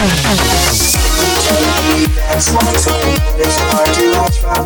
That's turn. It's hard to watch.